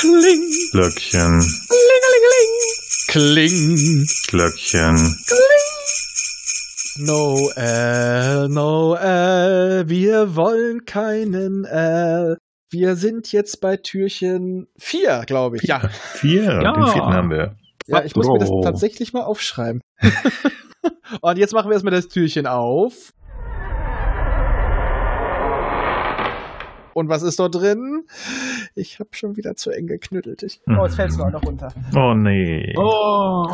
Kling. Glöckchen. Kling. Glöckchen. Noel, Noel, wir wollen keinen L. Wir sind jetzt bei Türchen 4, glaube ich. Ja. Vier. Ja. Den vierten haben wir. Ja, ich muss mir das tatsächlich mal aufschreiben. Und jetzt machen wir erstmal das Türchen auf. Und was ist dort drin? Ich habe schon wieder zu eng geknüttelt. Ich, oh, jetzt fällst du auch noch runter. Oh nee. Oh.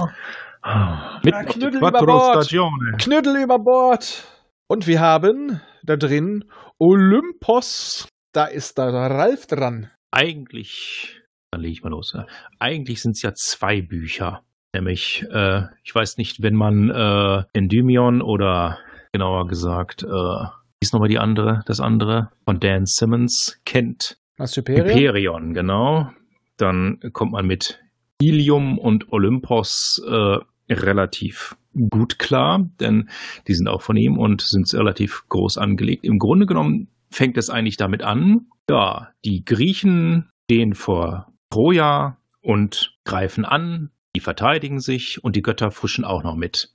Mit Ja, Knüttel über Bord. Stagione. Knüttel über Bord. Und wir haben da drin Olympos. Da ist da Ralf dran. Eigentlich, dann lege ich mal los. ja. Eigentlich sind es ja zwei Bücher. Nämlich, äh, ich weiß nicht, wenn man äh, Endymion oder genauer gesagt, äh, wie ist nochmal die andere, das andere von Dan Simmons kennt. Was Hyperion? Hyperion, genau. Dann kommt man mit Ilium und Olympos äh, relativ gut klar, denn die sind auch von ihm und sind relativ groß angelegt. Im Grunde genommen fängt es eigentlich damit an, ja, die Griechen stehen vor Troja und greifen an, die verteidigen sich und die Götter fuschen auch noch mit.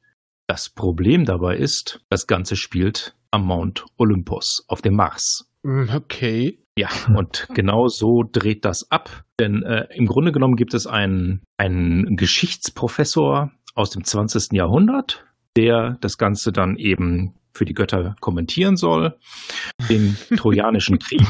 Das Problem dabei ist, das Ganze spielt am Mount Olympus, auf dem Mars. Hm, Okay. Ja, und genau so dreht das ab. Denn äh, im Grunde genommen gibt es einen, einen Geschichtsprofessor aus dem 20. Jahrhundert, der das Ganze dann eben für die Götter kommentieren soll. Den Trojanischen Krieg.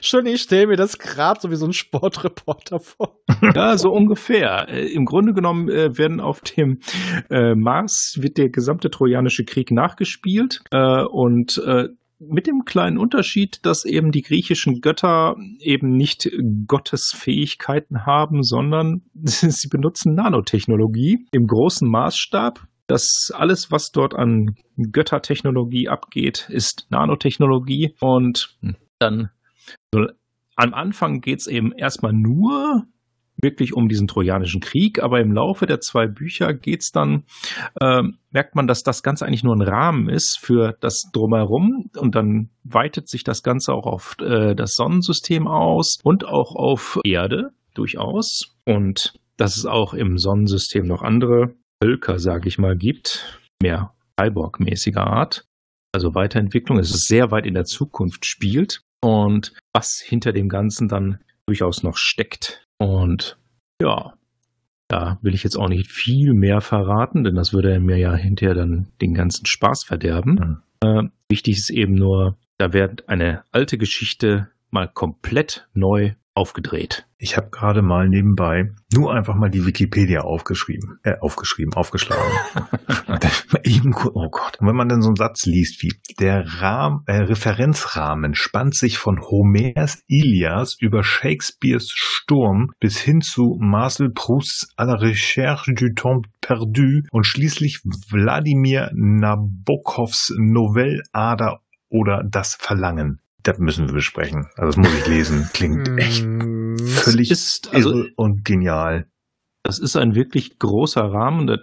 Schon, ich stelle mir das gerade so wie so ein Sportreporter vor. Ja, so ungefähr. Äh, Im Grunde genommen äh, werden auf dem äh, Mars wird der gesamte Trojanische Krieg nachgespielt und mit dem kleinen Unterschied, dass eben die griechischen Götter eben nicht Gottesfähigkeiten haben, sondern sie benutzen Nanotechnologie im großen Maßstab. Das alles, was dort an Göttertechnologie abgeht, ist Nanotechnologie und dann so, am Anfang geht es eben erstmal nur wirklich um diesen Trojanischen Krieg, aber im Laufe der zwei Bücher geht's dann, ähm, merkt man, dass das Ganze eigentlich nur ein Rahmen ist für das Drumherum und dann weitet sich das Ganze auch auf äh, das Sonnensystem aus und auch auf Erde durchaus und dass es auch im Sonnensystem noch andere Völker, sage ich mal, gibt, mehr Cyborg-mäßiger Art, also Weiterentwicklung, es ist sehr weit in der Zukunft spielt und was hinter dem Ganzen dann durchaus noch steckt. Und ja, da will ich jetzt auch nicht viel mehr verraten, denn das würde mir ja hinterher dann den ganzen Spaß verderben. Äh, wichtig ist eben nur, da wird eine alte Geschichte mal komplett neu aufgedreht. Ich habe gerade mal nebenbei nur einfach mal die Wikipedia aufgeschrieben, äh, aufgeschrieben, aufgeschlagen. Eben, oh Gott. Und wenn man dann so einen Satz liest wie, der Rahmen, äh, Referenzrahmen spannt sich von Homers Ilias über Shakespeares Sturm bis hin zu Marcel Prousts À la recherche du temps perdu und schließlich Wladimir Nabokovs Novelle Ada oder Das Verlangen. Das müssen wir besprechen. Also das muss ich lesen. Klingt echt Hm, völlig ist, also, und genial. das ist ein wirklich großer Rahmen.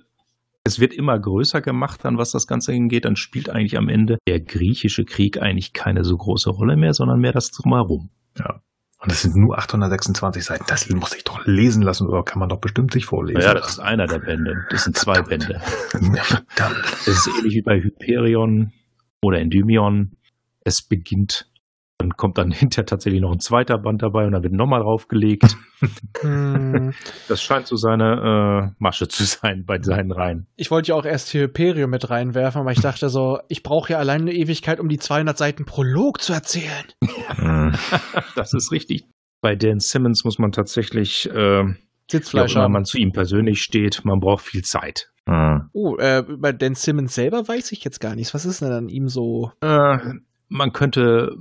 Es wird immer größer gemacht, dann was das Ganze hingeht. Dann spielt eigentlich am Ende der griechische Krieg eigentlich keine so große Rolle mehr, sondern mehr das drumherum. Und das sind nur 826 Seiten. Das muss ich doch lesen lassen oder kann man doch bestimmt sich vorlesen. Ja, das ist einer der Bände. Das sind zwei Bände. Ja, verdammt. Es ist ähnlich wie bei Hyperion oder Endymion. Es beginnt, dann kommt dann hinterher tatsächlich noch ein zweiter Band dabei und dann wird nochmal draufgelegt. hm. Das scheint so seine äh, Masche zu sein bei seinen Reihen. Ich wollte ja auch erst Hyperion mit reinwerfen, aber ich dachte so, ich brauche ja allein eine Ewigkeit, um die 200 Seiten Prolog zu erzählen. Das ist richtig. Bei Dan Simmons muss man tatsächlich, äh, Sitzfleisch haben. man zu ihm persönlich steht, man braucht viel Zeit. Hm. Oh, äh, bei Dan Simmons selber weiß ich jetzt gar nichts. Was ist denn an ihm so? Äh, man könnte,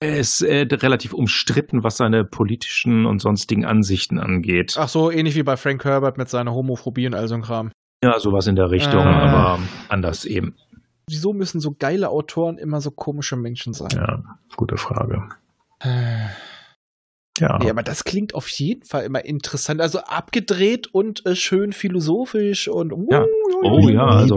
er ist äh, relativ umstritten, was seine politischen und sonstigen Ansichten angeht. Ach so, ähnlich wie bei Frank Herbert mit seiner Homophobie und all so ein Kram. Ja, sowas in der Richtung, Ah. aber anders eben. Wieso müssen so geile Autoren immer so komische Menschen sein? Ja, gute Frage. Äh, Ja. Nee, aber das klingt auf jeden Fall immer interessant. Also abgedreht und äh, schön philosophisch und Ja. Oh ja, also,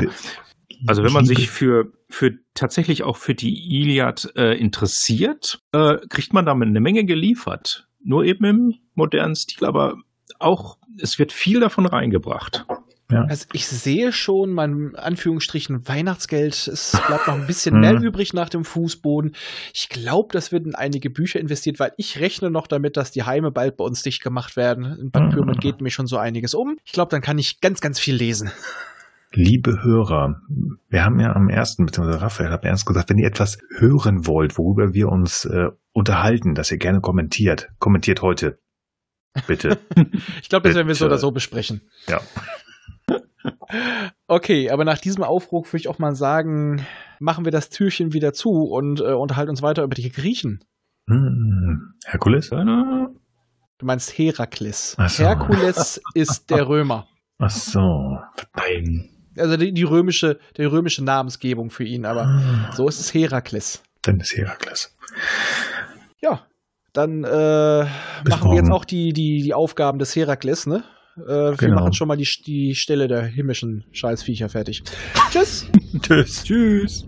also wenn man sich für, für tatsächlich auch für die Iliad äh, interessiert, äh, kriegt man damit eine Menge geliefert. nur eben im modernen Stil, aber auch, es wird viel davon reingebracht. Ja. Also ich sehe schon, mein Anführungsstrichen Weihnachtsgeld, es bleibt noch ein bisschen mehr mhm. übrig nach dem Fußboden. Ich glaube, das wird in einige Bücher investiert, weil ich rechne noch damit, dass die Heime bald bei uns dicht gemacht werden. In Bad Pyrmont geht mir schon so einiges um. Ich glaube, dann kann ich ganz, ganz viel lesen. Liebe Hörer, wir haben ja am ersten, beziehungsweise Raphael hat mir erst gesagt, wenn ihr etwas hören wollt, worüber wir uns äh, unterhalten, dass ihr gerne kommentiert, kommentiert heute. Bitte. ich glaube, das werden wir so oder so besprechen. Ja. Okay, aber nach diesem Aufruf würde ich auch mal sagen, machen wir das Türchen wieder zu und äh, unterhalten uns weiter über die Griechen. Hm, Herkules? Du meinst Herakles. So. Herkules ist der Römer. Ach so, nein. Also die, die, römische, die römische Namensgebung für ihn, aber ah. so ist es Herakles. Dann ist Herakles. Ja, dann äh, machen wir jetzt auch die, die, die Aufgaben des Herakles, ne? Äh, wir genau. machen schon mal die, die Stelle der himmlischen Scheißviecher fertig. Tschüss. Tschüss. Tschüss.